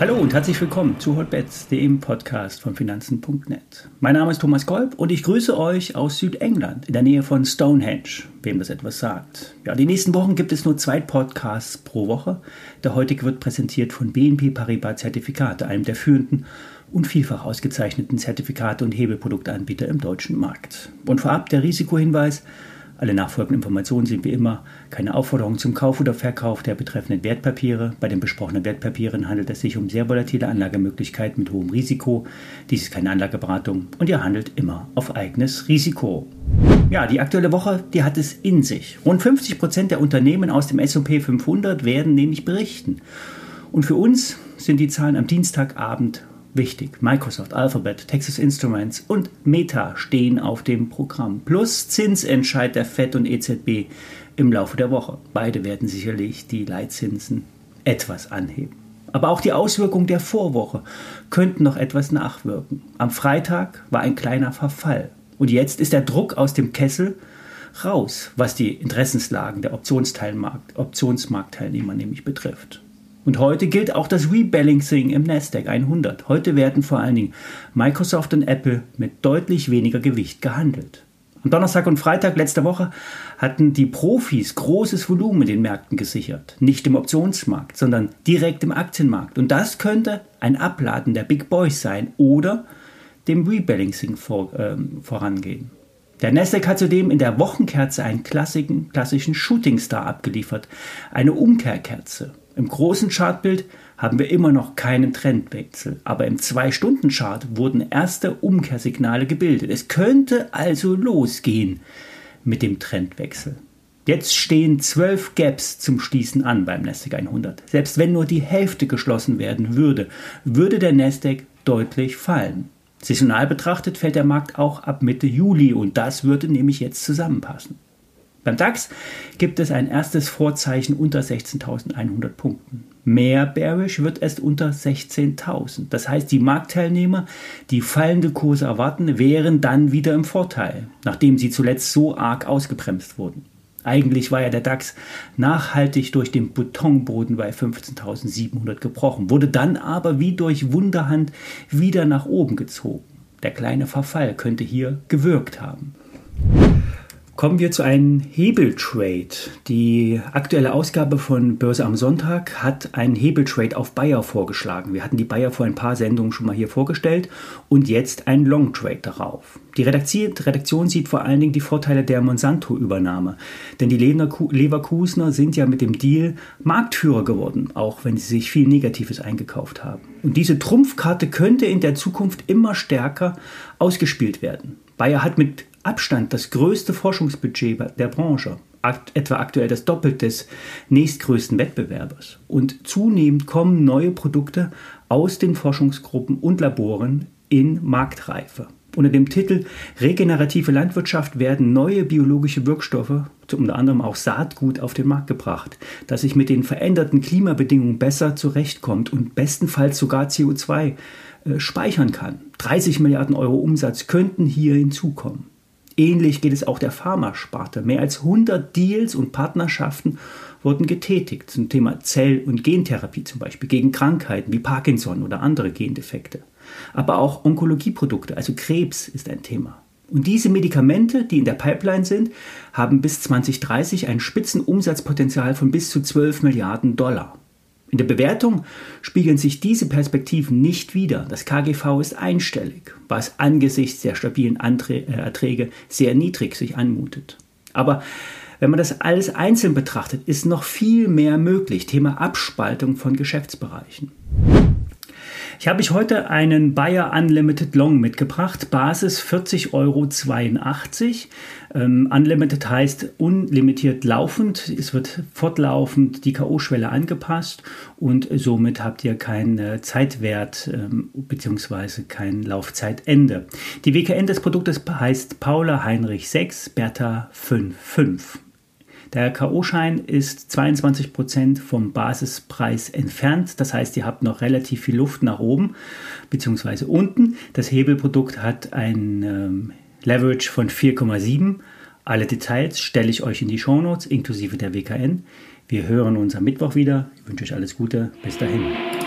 Hallo und herzlich willkommen zu Hotbets, dem Podcast von Finanzen.net. Mein Name ist Thomas Kolb und ich grüße euch aus Südengland in der Nähe von Stonehenge, wem das etwas sagt. Ja, die nächsten Wochen gibt es nur zwei Podcasts pro Woche. Der heutige wird präsentiert von BNP Paribas Zertifikate, einem der führenden und vielfach ausgezeichneten Zertifikate und Hebelproduktanbieter im deutschen Markt. Und vorab der Risikohinweis, alle nachfolgenden Informationen sind wie immer keine Aufforderung zum Kauf oder Verkauf der betreffenden Wertpapiere. Bei den besprochenen Wertpapieren handelt es sich um sehr volatile Anlagemöglichkeiten mit hohem Risiko. Dies ist keine Anlageberatung und ihr handelt immer auf eigenes Risiko. Ja, die aktuelle Woche, die hat es in sich. Rund 50 Prozent der Unternehmen aus dem S&P 500 werden nämlich berichten. Und für uns sind die Zahlen am Dienstagabend wichtig. Microsoft, Alphabet, Texas Instruments und Meta stehen auf dem Programm. Plus Zinsentscheid der FED und EZB im Laufe der Woche. Beide werden sicherlich die Leitzinsen etwas anheben. Aber auch die Auswirkungen der Vorwoche könnten noch etwas nachwirken. Am Freitag war ein kleiner Verfall. Und jetzt ist der Druck aus dem Kessel raus, was die Interessenslagen der Optionsmarktteilnehmer nämlich betrifft. Und heute gilt auch das Rebalancing im Nasdaq 100. Heute werden vor allen Dingen Microsoft und Apple mit deutlich weniger Gewicht gehandelt. Am Donnerstag und Freitag letzter Woche hatten die Profis großes Volumen in den Märkten gesichert. Nicht im Optionsmarkt, sondern direkt im Aktienmarkt. Und das könnte ein Abladen der Big Boys sein oder dem Rebalancing vor, äh, vorangehen. Der Nasdaq hat zudem in der Wochenkerze einen klassischen, klassischen Shooting Star abgeliefert, eine Umkehrkerze. Im großen Chartbild haben wir immer noch keinen Trendwechsel, aber im 2-Stunden-Chart wurden erste Umkehrsignale gebildet. Es könnte also losgehen mit dem Trendwechsel. Jetzt stehen zwölf Gaps zum Schließen an beim Nasdaq 100. Selbst wenn nur die Hälfte geschlossen werden würde, würde der Nasdaq deutlich fallen. Saisonal betrachtet fällt der Markt auch ab Mitte Juli und das würde nämlich jetzt zusammenpassen. Beim DAX gibt es ein erstes Vorzeichen unter 16.100 Punkten. Mehr bearish wird es unter 16.000. Das heißt, die Marktteilnehmer, die fallende Kurse erwarten, wären dann wieder im Vorteil, nachdem sie zuletzt so arg ausgebremst wurden. Eigentlich war ja der DAX nachhaltig durch den Betonboden bei 15.700 gebrochen, wurde dann aber wie durch Wunderhand wieder nach oben gezogen. Der kleine Verfall könnte hier gewirkt haben. Kommen wir zu einem Hebeltrade. Die aktuelle Ausgabe von Börse am Sonntag hat einen Hebeltrade auf Bayer vorgeschlagen. Wir hatten die Bayer vor ein paar Sendungen schon mal hier vorgestellt und jetzt ein Longtrade darauf. Die Redaktion sieht vor allen Dingen die Vorteile der Monsanto-Übernahme. Denn die Leverkusener sind ja mit dem Deal Marktführer geworden, auch wenn sie sich viel Negatives eingekauft haben. Und diese Trumpfkarte könnte in der Zukunft immer stärker ausgespielt werden. Bayer hat mit Abstand das größte Forschungsbudget der Branche, etwa aktuell das Doppelte des nächstgrößten Wettbewerbers. Und zunehmend kommen neue Produkte aus den Forschungsgruppen und Laboren in Marktreife. Unter dem Titel Regenerative Landwirtschaft werden neue biologische Wirkstoffe, unter anderem auch Saatgut, auf den Markt gebracht, das sich mit den veränderten Klimabedingungen besser zurechtkommt und bestenfalls sogar CO2 äh, speichern kann. 30 Milliarden Euro Umsatz könnten hier hinzukommen. Ähnlich geht es auch der Pharmasparte. Mehr als 100 Deals und Partnerschaften wurden getätigt zum Thema Zell- und Gentherapie zum Beispiel gegen Krankheiten wie Parkinson oder andere Gendefekte. Aber auch Onkologieprodukte, also Krebs ist ein Thema. Und diese Medikamente, die in der Pipeline sind, haben bis 2030 ein Spitzenumsatzpotenzial von bis zu 12 Milliarden Dollar. In der Bewertung spiegeln sich diese Perspektiven nicht wider. Das KGV ist einstellig, was angesichts der stabilen äh, Erträge sehr niedrig sich anmutet. Aber wenn man das alles einzeln betrachtet, ist noch viel mehr möglich. Thema Abspaltung von Geschäftsbereichen. Ich habe euch heute einen Bayer Unlimited Long mitgebracht, Basis 40,82 Euro. Ähm, Unlimited heißt unlimitiert laufend. Es wird fortlaufend die K.O.-Schwelle angepasst und somit habt ihr keinen äh, Zeitwert ähm, bzw. kein Laufzeitende. Die WKN des Produktes heißt Paula Heinrich 6, Bertha 55. Der K.O.-Schein ist 22% vom Basispreis entfernt. Das heißt, ihr habt noch relativ viel Luft nach oben bzw. unten. Das Hebelprodukt hat ein ähm, Leverage von 4,7 Alle Details stelle ich euch in die Shownotes inklusive der WKN. Wir hören uns am Mittwoch wieder. Ich wünsche euch alles Gute. Bis dahin.